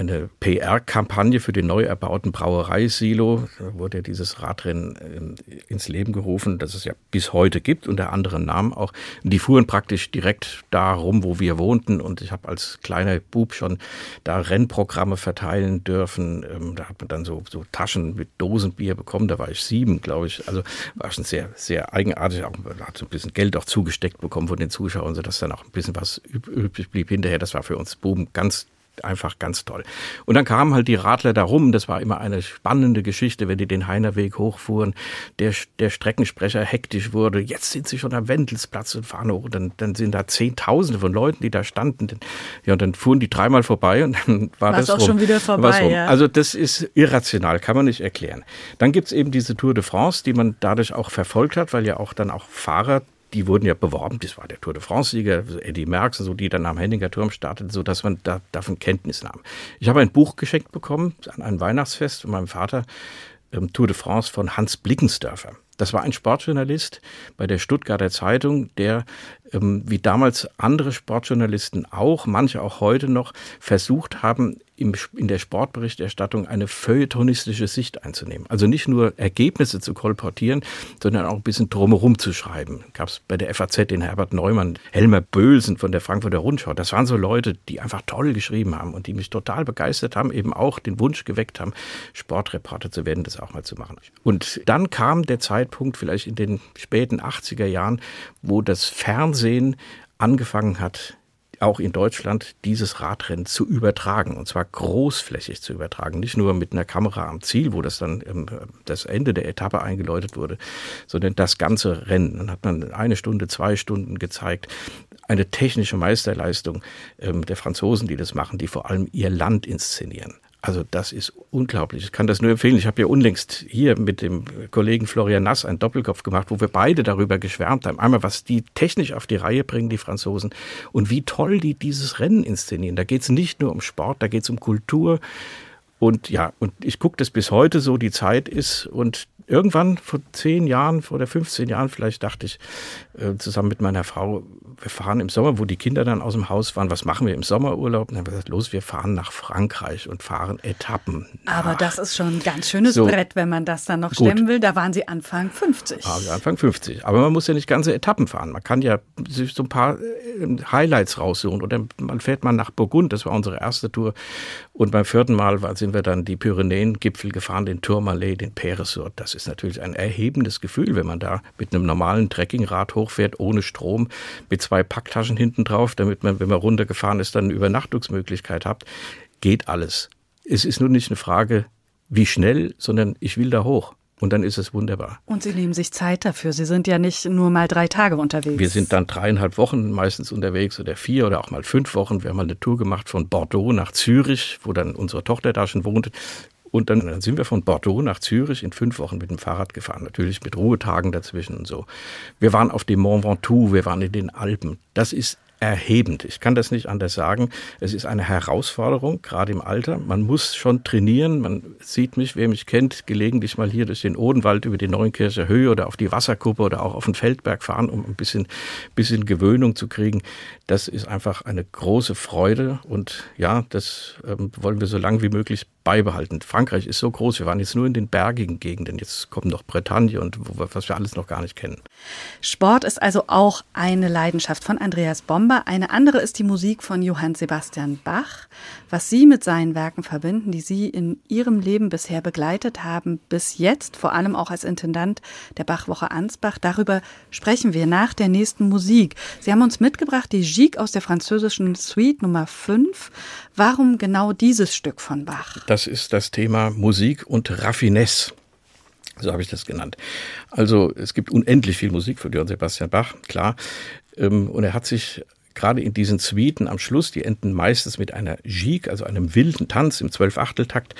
eine PR-Kampagne für den neu erbauten Brauereisilo. Da wurde dieses Radrennen äh, ins Leben gerufen, das es ja bis heute gibt, unter anderen Namen auch. Die fuhren praktisch direkt da rum, wo wir wohnten. Und ich habe als kleiner Bub schon da Rennprogramme verteilen dürfen. Ähm, da hat man dann so, so Taschen mit Dosenbier bekommen. Da war ich sieben, glaube ich. Also war schon sehr, sehr eigenartig. Auch, man hat so ein bisschen Geld auch zugesteckt bekommen von den Zuschauern, sodass dann auch ein bisschen was übrig blieb hinterher. Das war für uns Buben ganz einfach ganz toll. Und dann kamen halt die Radler da rum. Das war immer eine spannende Geschichte, wenn die den Heinerweg hochfuhren. Der, der Streckensprecher hektisch wurde. Jetzt sind sie schon am Wendelsplatz und fahren hoch. Dann, dann sind da Zehntausende von Leuten, die da standen. Ja, und dann fuhren die dreimal vorbei und dann war War's das auch rum. schon wieder vorbei. Ja. Also das ist irrational, kann man nicht erklären. Dann gibt's eben diese Tour de France, die man dadurch auch verfolgt hat, weil ja auch dann auch Fahrer die wurden ja beworben, das war der Tour de France-Sieger, Eddie Merckx und so, die dann am Henninger Turm starteten, so dass man da, davon Kenntnis nahm. Ich habe ein Buch geschenkt bekommen an ein Weihnachtsfest von meinem Vater, ähm, Tour de France von Hans Blickensdörfer. Das war ein Sportjournalist bei der Stuttgarter Zeitung, der ähm, wie damals andere Sportjournalisten auch, manche auch heute noch, versucht haben, im, in der Sportberichterstattung eine feuilletonistische Sicht einzunehmen. Also nicht nur Ergebnisse zu kolportieren, sondern auch ein bisschen drumherum zu schreiben. Gab es bei der FAZ den Herbert Neumann, Helmer Böhlsen von der Frankfurter Rundschau. Das waren so Leute, die einfach toll geschrieben haben und die mich total begeistert haben, eben auch den Wunsch geweckt haben, Sportreporter zu werden, das auch mal zu machen. Und dann kam der Zeitpunkt, vielleicht in den späten 80er Jahren, wo das Fernsehen angefangen hat, auch in Deutschland dieses Radrennen zu übertragen und zwar großflächig zu übertragen, nicht nur mit einer Kamera am Ziel, wo das dann ähm, das Ende der Etappe eingeläutet wurde, sondern das ganze Rennen. Dann hat man eine Stunde, zwei Stunden gezeigt. Eine technische Meisterleistung ähm, der Franzosen, die das machen, die vor allem ihr Land inszenieren. Also das ist unglaublich. Ich kann das nur empfehlen. Ich habe ja unlängst hier mit dem Kollegen Florian Nass einen Doppelkopf gemacht, wo wir beide darüber geschwärmt haben. Einmal, was die technisch auf die Reihe bringen, die Franzosen, und wie toll die dieses Rennen inszenieren. Da geht es nicht nur um Sport, da geht es um Kultur. Und ja, und ich gucke das bis heute so, die Zeit ist. Und irgendwann vor zehn Jahren, vor der 15 Jahren vielleicht, dachte ich, äh, zusammen mit meiner Frau, wir fahren im Sommer, wo die Kinder dann aus dem Haus waren, was machen wir im Sommerurlaub? Und dann haben wir gesagt, los, wir fahren nach Frankreich und fahren Etappen. Aber das ist schon ein ganz schönes so, Brett, wenn man das dann noch gut. stemmen will. Da waren Sie Anfang 50. Ah, Anfang 50. Aber man muss ja nicht ganze Etappen fahren. Man kann ja sich so ein paar äh, Highlights raussuchen. Oder man fährt mal nach Burgund, das war unsere erste Tour. Und beim vierten Mal sind wir dann die Pyrenäen-Gipfel gefahren, den Tourmalet, den Peresur. Das ist natürlich ein erhebendes Gefühl, wenn man da mit einem normalen Trekkingrad hochfährt, ohne Strom, mit zwei Packtaschen hinten drauf, damit man, wenn man runtergefahren ist, dann eine Übernachtungsmöglichkeit hat. Geht alles. Es ist nur nicht eine Frage, wie schnell, sondern ich will da hoch. Und dann ist es wunderbar. Und Sie nehmen sich Zeit dafür. Sie sind ja nicht nur mal drei Tage unterwegs. Wir sind dann dreieinhalb Wochen meistens unterwegs oder vier oder auch mal fünf Wochen. Wir haben mal eine Tour gemacht von Bordeaux nach Zürich, wo dann unsere Tochter da schon wohnte. Und dann sind wir von Bordeaux nach Zürich in fünf Wochen mit dem Fahrrad gefahren, natürlich mit Ruhetagen dazwischen und so. Wir waren auf dem Mont Ventoux, wir waren in den Alpen. Das ist erhebend. Ich kann das nicht anders sagen. Es ist eine Herausforderung, gerade im Alter. Man muss schon trainieren. Man sieht mich, wer mich kennt, gelegentlich mal hier durch den Odenwald über die Neunkircher Höhe oder auf die Wasserkuppe oder auch auf den Feldberg fahren, um ein bisschen, bisschen Gewöhnung zu kriegen. Das ist einfach eine große Freude und ja, das ähm, wollen wir so lange wie möglich beibehalten. Frankreich ist so groß, wir waren jetzt nur in den bergigen Gegenden, jetzt kommt noch Bretagne und was wir alles noch gar nicht kennen. Sport ist also auch eine Leidenschaft von Andreas Bomber. Eine andere ist die Musik von Johann Sebastian Bach. Was Sie mit seinen Werken verbinden, die Sie in Ihrem Leben bisher begleitet haben, bis jetzt, vor allem auch als Intendant der Bachwoche Ansbach, darüber sprechen wir nach der nächsten Musik. Sie haben uns mitgebracht die Gigue aus der französischen Suite Nummer 5. Warum genau dieses Stück von Bach? Das ist das Thema Musik und Raffinesse. So habe ich das genannt. Also es gibt unendlich viel Musik für Johann Sebastian Bach, klar. Ähm, und er hat sich gerade in diesen Suiten am Schluss, die enden meistens mit einer Gigue, also einem wilden Tanz im Zwölfachteltakt,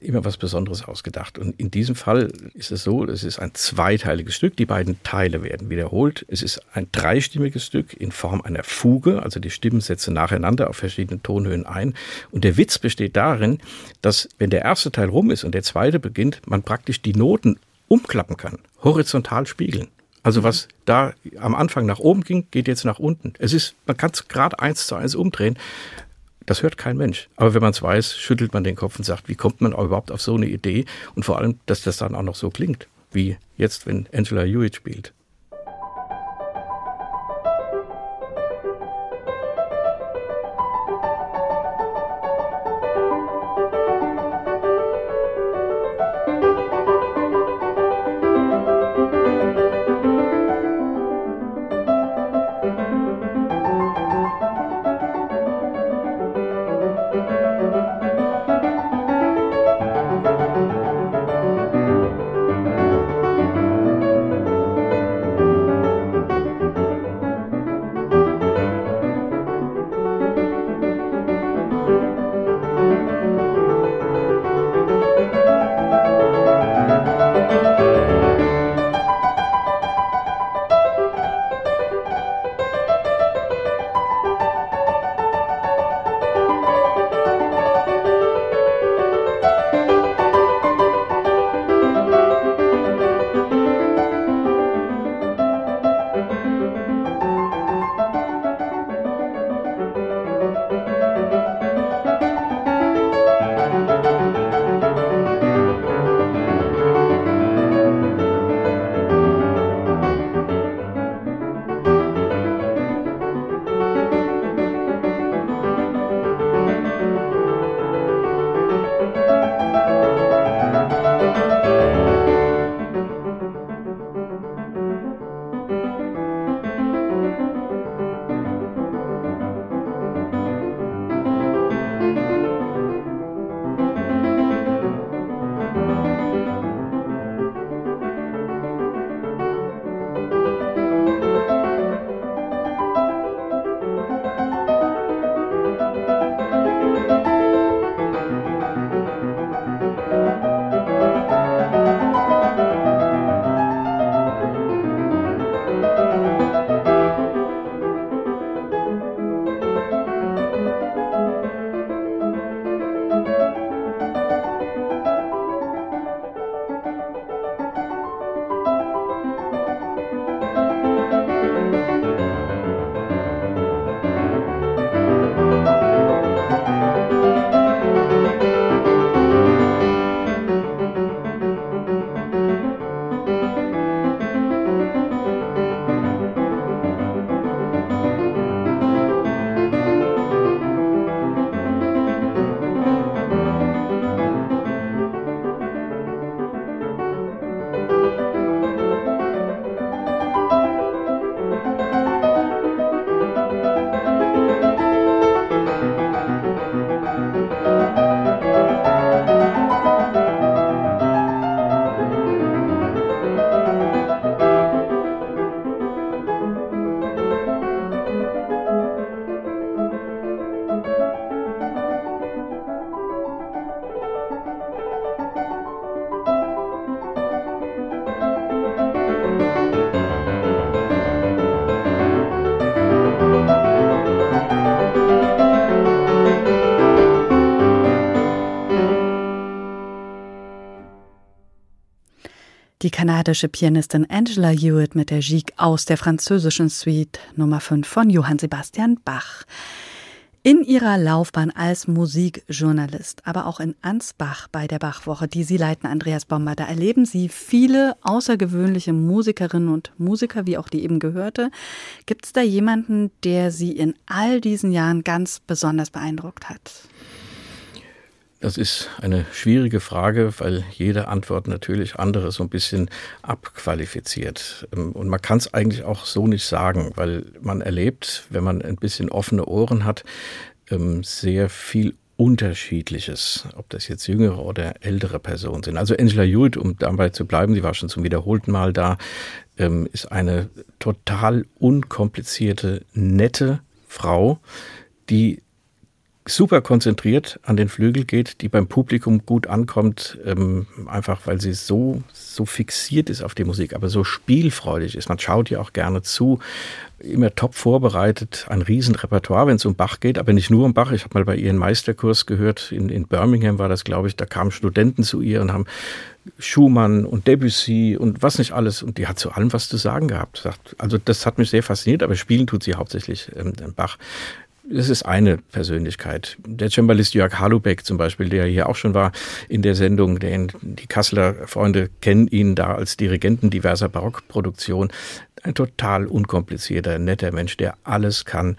immer was Besonderes ausgedacht. Und in diesem Fall ist es so, es ist ein zweiteiliges Stück, die beiden Teile werden wiederholt. Es ist ein dreistimmiges Stück in Form einer Fuge, also die Stimmen setzen nacheinander auf verschiedenen Tonhöhen ein. Und der Witz besteht darin, dass wenn der erste Teil rum ist und der zweite beginnt, man praktisch die Noten umklappen kann, horizontal spiegeln. Also was da am Anfang nach oben ging, geht jetzt nach unten. Es ist, man kann es gerade eins zu eins umdrehen. Das hört kein Mensch. Aber wenn man es weiß, schüttelt man den Kopf und sagt, wie kommt man überhaupt auf so eine Idee? Und vor allem, dass das dann auch noch so klingt, wie jetzt, wenn Angela Hewitt spielt. Kanadische Pianistin Angela Hewitt mit der Gigue aus der französischen Suite Nummer 5 von Johann Sebastian Bach. In ihrer Laufbahn als Musikjournalist, aber auch in Ansbach bei der Bachwoche, die Sie leiten, Andreas Bomber, da erleben Sie viele außergewöhnliche Musikerinnen und Musiker, wie auch die eben gehörte. Gibt es da jemanden, der Sie in all diesen Jahren ganz besonders beeindruckt hat? Das ist eine schwierige Frage, weil jede Antwort natürlich andere so ein bisschen abqualifiziert. Ähm, und man kann es eigentlich auch so nicht sagen, weil man erlebt, wenn man ein bisschen offene Ohren hat, ähm, sehr viel Unterschiedliches, ob das jetzt jüngere oder ältere Personen sind. Also Angela Hewitt, um dabei zu bleiben, sie war schon zum wiederholten Mal da, ähm, ist eine total unkomplizierte, nette Frau, die super konzentriert an den Flügel geht, die beim Publikum gut ankommt, ähm, einfach weil sie so, so fixiert ist auf die Musik, aber so spielfreudig ist. Man schaut ihr auch gerne zu, immer top vorbereitet, ein Riesenrepertoire, wenn es um Bach geht, aber nicht nur um Bach. Ich habe mal bei ihr einen Meisterkurs gehört, in, in Birmingham war das, glaube ich, da kamen Studenten zu ihr und haben Schumann und Debussy und was nicht alles. Und die hat zu allem was zu sagen gehabt. Also das hat mich sehr fasziniert, aber spielen tut sie hauptsächlich ähm, Bach. Das ist eine Persönlichkeit. Der Cembalist Jörg Halubeck zum Beispiel, der hier auch schon war in der Sendung, den, die Kasseler Freunde kennen ihn da als Dirigenten diverser Barockproduktionen. Ein total unkomplizierter, netter Mensch, der alles kann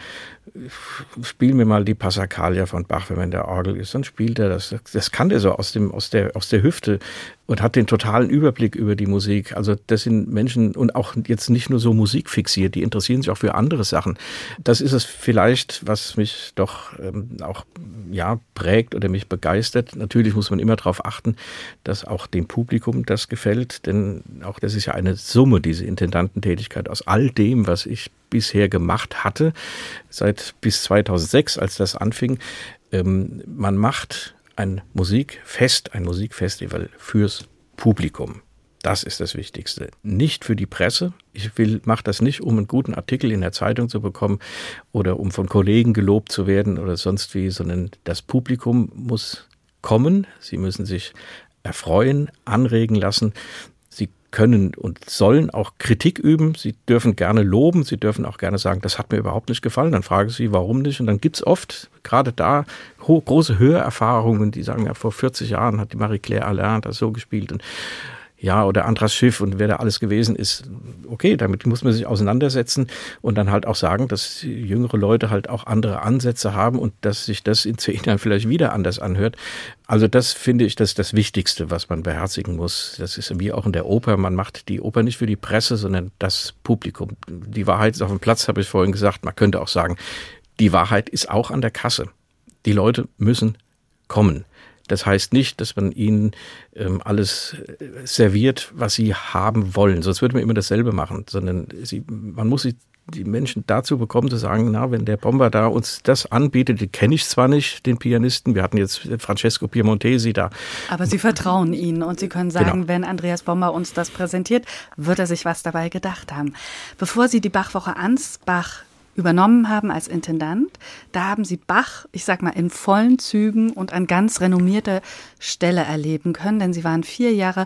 spiel mir mal die Passacaglia von Bach, wenn man in der Orgel ist, dann spielt er das. Das kann der so aus dem, aus der, aus der Hüfte und hat den totalen Überblick über die Musik. Also das sind Menschen und auch jetzt nicht nur so musikfixiert, die interessieren sich auch für andere Sachen. Das ist es vielleicht, was mich doch ähm, auch ja prägt oder mich begeistert. Natürlich muss man immer darauf achten, dass auch dem Publikum das gefällt, denn auch das ist ja eine Summe, diese Intendantentätigkeit aus all dem, was ich bisher gemacht hatte, seit bis 2006, als das anfing. Ähm, man macht ein Musikfest, ein Musikfestival fürs Publikum. Das ist das Wichtigste. Nicht für die Presse. Ich will, mache das nicht, um einen guten Artikel in der Zeitung zu bekommen oder um von Kollegen gelobt zu werden oder sonst wie, sondern das Publikum muss kommen. Sie müssen sich erfreuen, anregen lassen können und sollen auch Kritik üben. Sie dürfen gerne loben, sie dürfen auch gerne sagen, das hat mir überhaupt nicht gefallen. Dann fragen sie, warum nicht? Und dann gibt es oft, gerade da, große Hörerfahrungen, die sagen, ja, vor 40 Jahren hat die Marie-Claire Alain das so gespielt. Und ja, oder Andras Schiff und wer da alles gewesen ist, okay, damit muss man sich auseinandersetzen und dann halt auch sagen, dass jüngere Leute halt auch andere Ansätze haben und dass sich das in zehn Jahren vielleicht wieder anders anhört. Also das finde ich, das das Wichtigste, was man beherzigen muss. Das ist wie auch in der Oper. Man macht die Oper nicht für die Presse, sondern das Publikum. Die Wahrheit ist auf dem Platz, habe ich vorhin gesagt. Man könnte auch sagen, die Wahrheit ist auch an der Kasse. Die Leute müssen kommen. Das heißt nicht, dass man ihnen ähm, alles äh, serviert, was sie haben wollen. Sonst würde man immer dasselbe machen, sondern sie, man muss sie die Menschen dazu bekommen zu sagen, na, wenn der Bomber da uns das anbietet, den kenne ich zwar nicht, den Pianisten, wir hatten jetzt Francesco Piemontesi da. Aber Sie vertrauen ihnen und Sie können sagen, genau. wenn Andreas Bomber uns das präsentiert, wird er sich was dabei gedacht haben. Bevor Sie die Bachwoche Ansbach übernommen haben als Intendant. Da haben sie Bach, ich sag mal, in vollen Zügen und an ganz renommierter Stelle erleben können, denn sie waren vier Jahre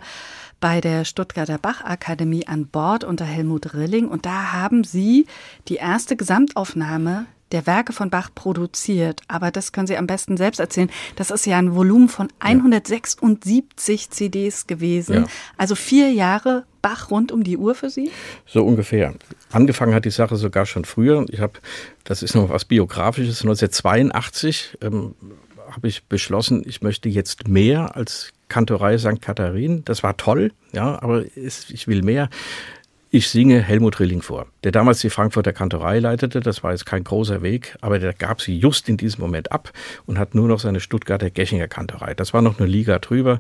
bei der Stuttgarter Bachakademie an Bord unter Helmut Rilling und da haben sie die erste Gesamtaufnahme der Werke von Bach produziert. Aber das können Sie am besten selbst erzählen. Das ist ja ein Volumen von 176 ja. CDs gewesen. Ja. Also vier Jahre Bach rund um die Uhr für Sie? So ungefähr. Angefangen hat die Sache sogar schon früher. Ich habe, das ist noch was Biografisches, 1982 ähm, habe ich beschlossen, ich möchte jetzt mehr als Kantorei St. Katharin. Das war toll, ja, aber ich will mehr. Ich singe Helmut Rilling vor, der damals die Frankfurter Kantorei leitete. Das war jetzt kein großer Weg, aber der gab sie just in diesem Moment ab und hat nur noch seine Stuttgarter Geschinger Kantorei. Das war noch eine Liga drüber.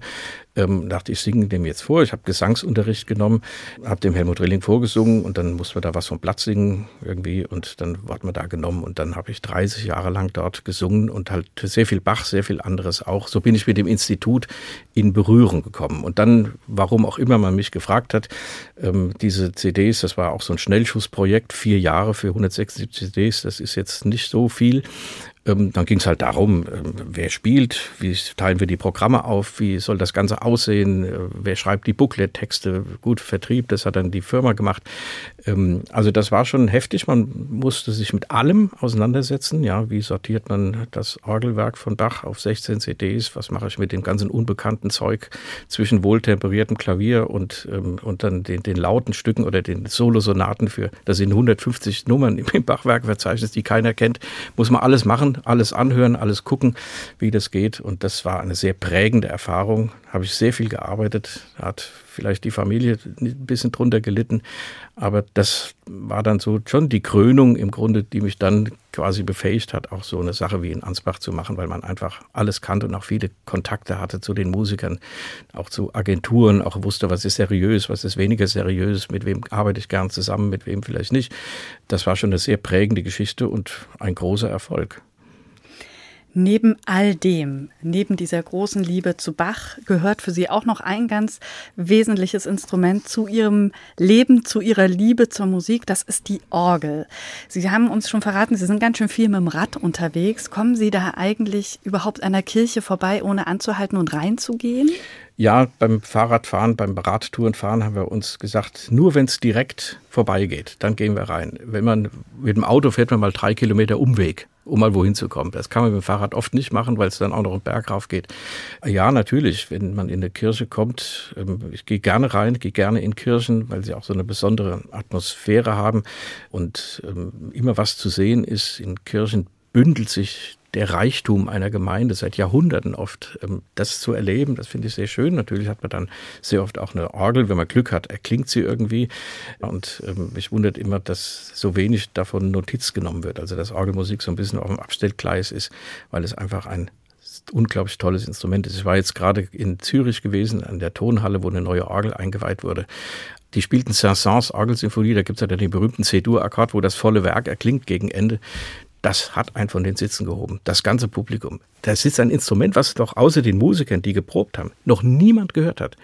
Ähm, dachte ich, singe dem jetzt vor. Ich habe Gesangsunterricht genommen, habe dem Helmut Rilling vorgesungen und dann musste man da was vom Platz singen irgendwie und dann wurde man da genommen und dann habe ich 30 Jahre lang dort gesungen und halt sehr viel Bach, sehr viel anderes auch. So bin ich mit dem Institut in Berührung gekommen und dann, warum auch immer man mich gefragt hat, ähm, diese CDs, das war auch so ein Schnellschussprojekt, vier Jahre für 176 CDs, das ist jetzt nicht so viel. Ähm, dann ging es halt darum, ähm, wer spielt, wie teilen wir die Programme auf, wie soll das Ganze aussehen, äh, wer schreibt die Booklet-Texte, gut, Vertrieb, das hat dann die Firma gemacht. Ähm, also das war schon heftig, man musste sich mit allem auseinandersetzen, ja, wie sortiert man das Orgelwerk von Bach auf 16 CDs, was mache ich mit dem ganzen unbekannten Zeug zwischen wohltemperiertem Klavier und, und dann den, den lauten Stücken oder den Solosonaten für, das sind 150 Nummern im Bachwerkverzeichnis, die keiner kennt, muss man alles machen, alles anhören, alles gucken, wie das geht. Und das war eine sehr prägende Erfahrung. Habe ich sehr viel gearbeitet, hat vielleicht die Familie ein bisschen drunter gelitten. Aber das war dann so schon die Krönung im Grunde, die mich dann quasi befähigt hat, auch so eine Sache wie in Ansbach zu machen, weil man einfach alles kannte und auch viele Kontakte hatte zu den Musikern, auch zu Agenturen, auch wusste, was ist seriös, was ist weniger seriös, mit wem arbeite ich gern zusammen, mit wem vielleicht nicht. Das war schon eine sehr prägende Geschichte und ein großer Erfolg. Neben all dem, neben dieser großen Liebe zu Bach, gehört für Sie auch noch ein ganz wesentliches Instrument zu Ihrem Leben, zu Ihrer Liebe zur Musik. Das ist die Orgel. Sie haben uns schon verraten, Sie sind ganz schön viel mit dem Rad unterwegs. Kommen Sie da eigentlich überhaupt an der Kirche vorbei, ohne anzuhalten und reinzugehen? Ja, beim Fahrradfahren, beim Radtourenfahren haben wir uns gesagt, nur wenn es direkt vorbeigeht, dann gehen wir rein. Wenn man mit dem Auto fährt man mal drei Kilometer Umweg um mal wohin zu kommen. Das kann man mit dem Fahrrad oft nicht machen, weil es dann auch noch im Berg rauf geht. Ja, natürlich, wenn man in eine Kirche kommt, ähm, ich gehe gerne rein, gehe gerne in Kirchen, weil sie auch so eine besondere Atmosphäre haben und ähm, immer was zu sehen ist. In Kirchen bündelt sich der Reichtum einer Gemeinde seit Jahrhunderten oft. Ähm, das zu erleben, das finde ich sehr schön. Natürlich hat man dann sehr oft auch eine Orgel, wenn man Glück hat, erklingt sie irgendwie. Und ähm, mich wundert immer, dass so wenig davon Notiz genommen wird. Also dass Orgelmusik so ein bisschen auf dem Abstellgleis ist, weil es einfach ein unglaublich tolles Instrument ist. Ich war jetzt gerade in Zürich gewesen, an der Tonhalle, wo eine neue Orgel eingeweiht wurde. Die spielten Saint-Saëns Orgelsinfonie, da gibt es ja den berühmten C-Dur-Akkord, wo das volle Werk erklingt gegen Ende das hat einen von den Sitzen gehoben. Das ganze Publikum. Da sitzt ein Instrument, was doch außer den Musikern, die geprobt haben, noch niemand gehört hat.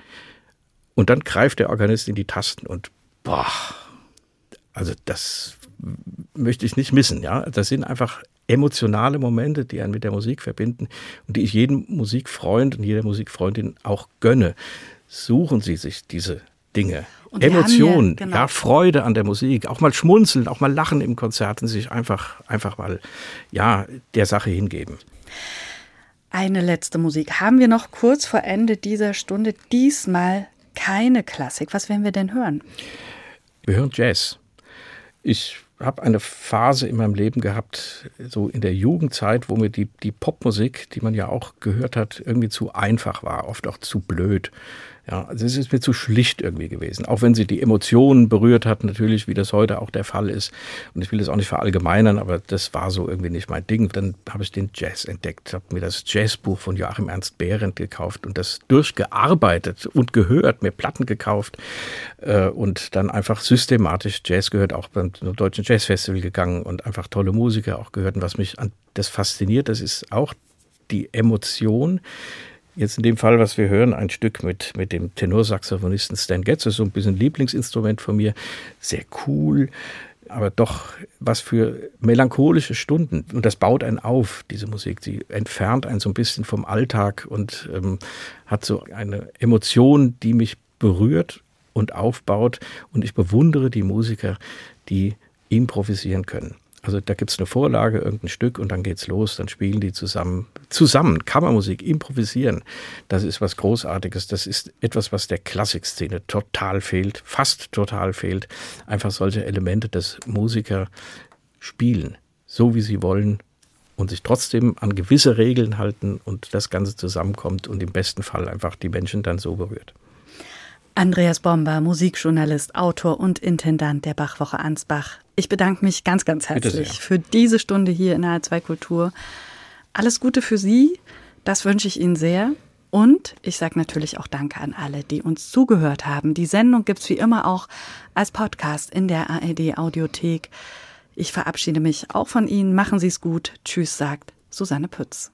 Und dann greift der Organist in die Tasten und boah, also das möchte ich nicht missen, ja. Das sind einfach emotionale Momente, die einen mit der Musik verbinden und die ich jedem Musikfreund und jeder Musikfreundin auch gönne. Suchen Sie sich diese Dinge. Und Emotionen, ja, genau. ja, Freude an der Musik, auch mal schmunzeln, auch mal lachen im Konzert und sich einfach, einfach mal, ja, der Sache hingeben. Eine letzte Musik haben wir noch kurz vor Ende dieser Stunde. Diesmal keine Klassik. Was werden wir denn hören? Wir hören Jazz. Ich habe eine Phase in meinem Leben gehabt, so in der Jugendzeit, wo mir die, die Popmusik, die man ja auch gehört hat, irgendwie zu einfach war, oft auch zu blöd. Ja, also es ist mir zu schlicht irgendwie gewesen. Auch wenn sie die Emotionen berührt hat, natürlich, wie das heute auch der Fall ist. Und ich will das auch nicht verallgemeinern, aber das war so irgendwie nicht mein Ding. Dann habe ich den Jazz entdeckt, habe mir das Jazzbuch von Joachim Ernst Behrendt gekauft und das durchgearbeitet und gehört, mir Platten gekauft äh, und dann einfach systematisch Jazz gehört, auch beim Deutschen Jazzfestival gegangen und einfach tolle Musiker auch gehört. Und was mich an das fasziniert, das ist auch die Emotion, Jetzt in dem Fall, was wir hören, ein Stück mit, mit dem Tenorsaxophonisten Stan Getz, das ist so ein bisschen Lieblingsinstrument von mir, sehr cool, aber doch was für melancholische Stunden. Und das baut einen auf, diese Musik. Sie entfernt einen so ein bisschen vom Alltag und ähm, hat so eine Emotion, die mich berührt und aufbaut. Und ich bewundere die Musiker, die improvisieren können. Also da gibt es eine Vorlage, irgendein Stück und dann geht's los, dann spielen die zusammen. Zusammen, Kammermusik, improvisieren. Das ist was Großartiges. Das ist etwas, was der Klassikszene total fehlt, fast total fehlt. Einfach solche Elemente, dass Musiker spielen, so wie sie wollen und sich trotzdem an gewisse Regeln halten und das Ganze zusammenkommt und im besten Fall einfach die Menschen dann so berührt. Andreas Bomber, Musikjournalist, Autor und Intendant der Bachwoche Ansbach. Ich bedanke mich ganz, ganz herzlich für diese Stunde hier in der 2 Kultur. Alles Gute für Sie, das wünsche ich Ihnen sehr. Und ich sage natürlich auch Danke an alle, die uns zugehört haben. Die Sendung gibt es wie immer auch als Podcast in der ARD Audiothek. Ich verabschiede mich auch von Ihnen. Machen Sie es gut. Tschüss, sagt Susanne Pütz.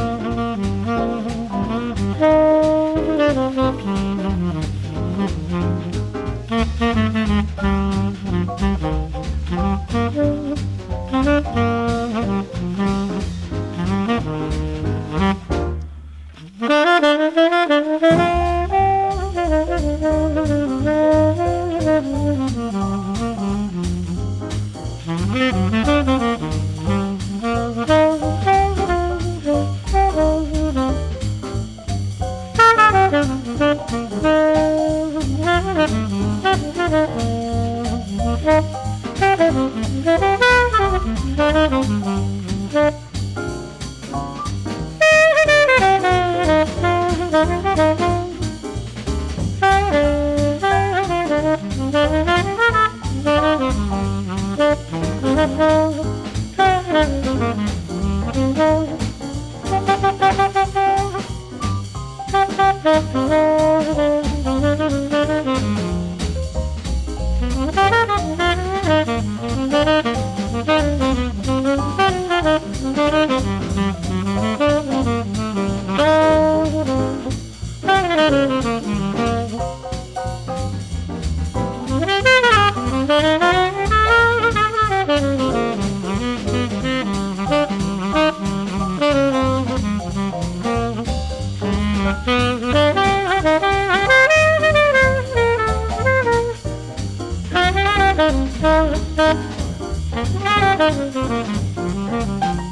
Thank you.